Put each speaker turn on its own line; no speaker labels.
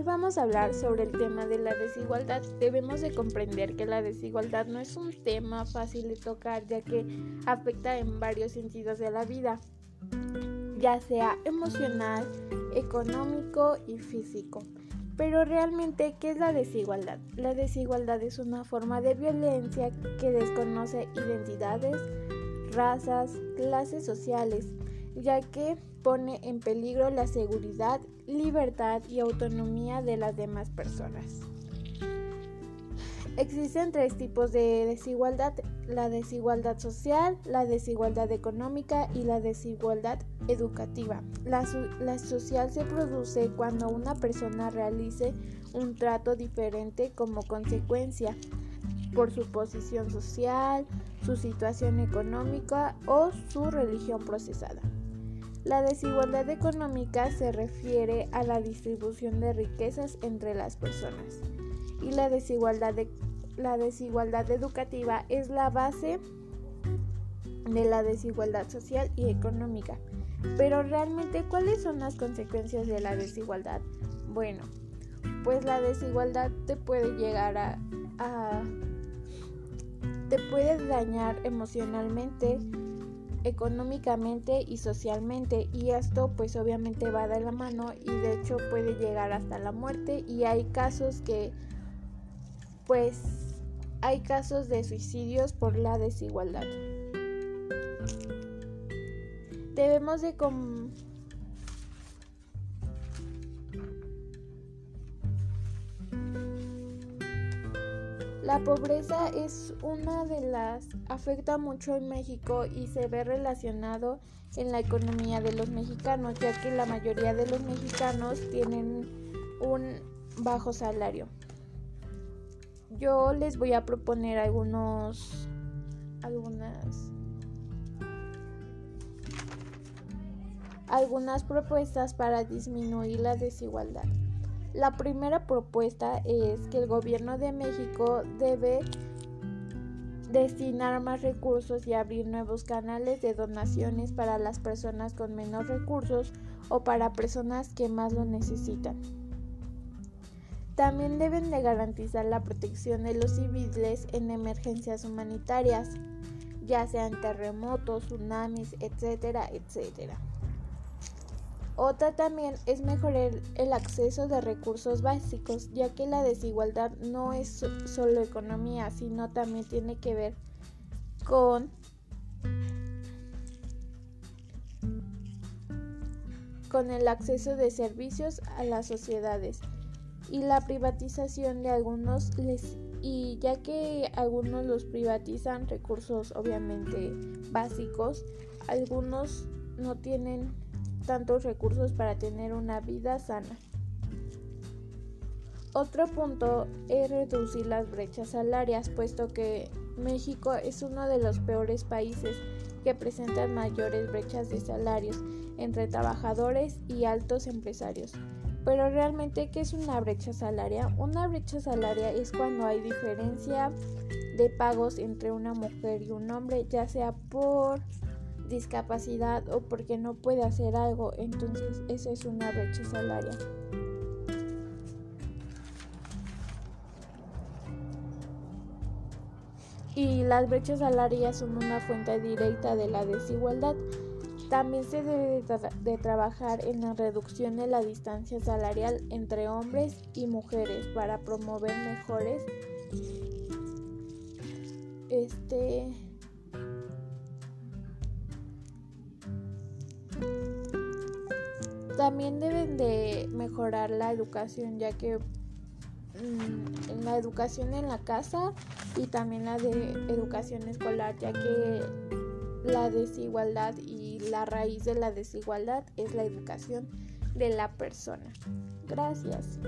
vamos a hablar sobre el tema de la desigualdad, debemos de comprender que la desigualdad no es un tema fácil de tocar ya que afecta en varios sentidos de la vida, ya sea emocional, económico y físico. Pero realmente, ¿qué es la desigualdad? La desigualdad es una forma de violencia que desconoce identidades, razas, clases sociales, ya que pone en peligro la seguridad, libertad y autonomía de las demás personas. Existen tres tipos de desigualdad, la desigualdad social, la desigualdad económica y la desigualdad educativa. La, social se produce cuando una persona realice un trato diferente como consecuencia por su posición social, su situación económica o su religión procesada. La desigualdad económica se refiere a la distribución de riquezas entre las personas y la desigualdad, la desigualdad educativa es la base de la desigualdad social y económica. Pero realmente, ¿cuáles son las consecuencias de la desigualdad? Bueno, pues la desigualdad te puede llegar a, a te puede dañar emocionalmente, económicamente y socialmente y esto pues obviamente va de la mano y de hecho puede llegar hasta la muerte y hay casos que pues hay casos de suicidios por la desigualdad. Debemos de La pobreza es una de las afecta mucho en México y se ve relacionado en la economía de los mexicanos, ya que la mayoría de los mexicanos tienen un bajo salario. Yo les voy a proponer algunos algunas algunas propuestas para disminuir la desigualdad. La primera propuesta es que el gobierno de México debe destinar más recursos y abrir nuevos canales de donaciones para las personas con menos recursos o para personas que más lo necesitan. También deben de garantizar la protección de los civiles en emergencias humanitarias, ya sean terremotos, tsunamis, etcétera, etcétera. Otra también es mejorar el acceso de recursos básicos, ya que la desigualdad no es solo economía, sino también tiene que ver con con el acceso de servicios a las sociedades y la privatización de algunos les y ya que algunos los privatizan recursos obviamente básicos, algunos no tienen tantos recursos para tener una vida sana. Otro punto es reducir las brechas salarias, puesto que México es uno de los peores países que presentan mayores brechas de salarios entre trabajadores y altos empresarios. Pero realmente, ¿qué es una brecha salaria? Una brecha salaria es cuando hay diferencia de pagos entre una mujer y un hombre, ya sea por discapacidad o porque no puede hacer algo, entonces esa es una brecha salaria. Y las brechas salariales son una fuente directa de la desigualdad. También se debe de, trabajar en la reducción de la distancia salarial entre hombres y mujeres para promover mejores este También deben de mejorar la educación, ya que mm, la educación en la casa y también la de educación escolar, ya que la desigualdad y la raíz de la desigualdad es la educación de la persona. Gracias.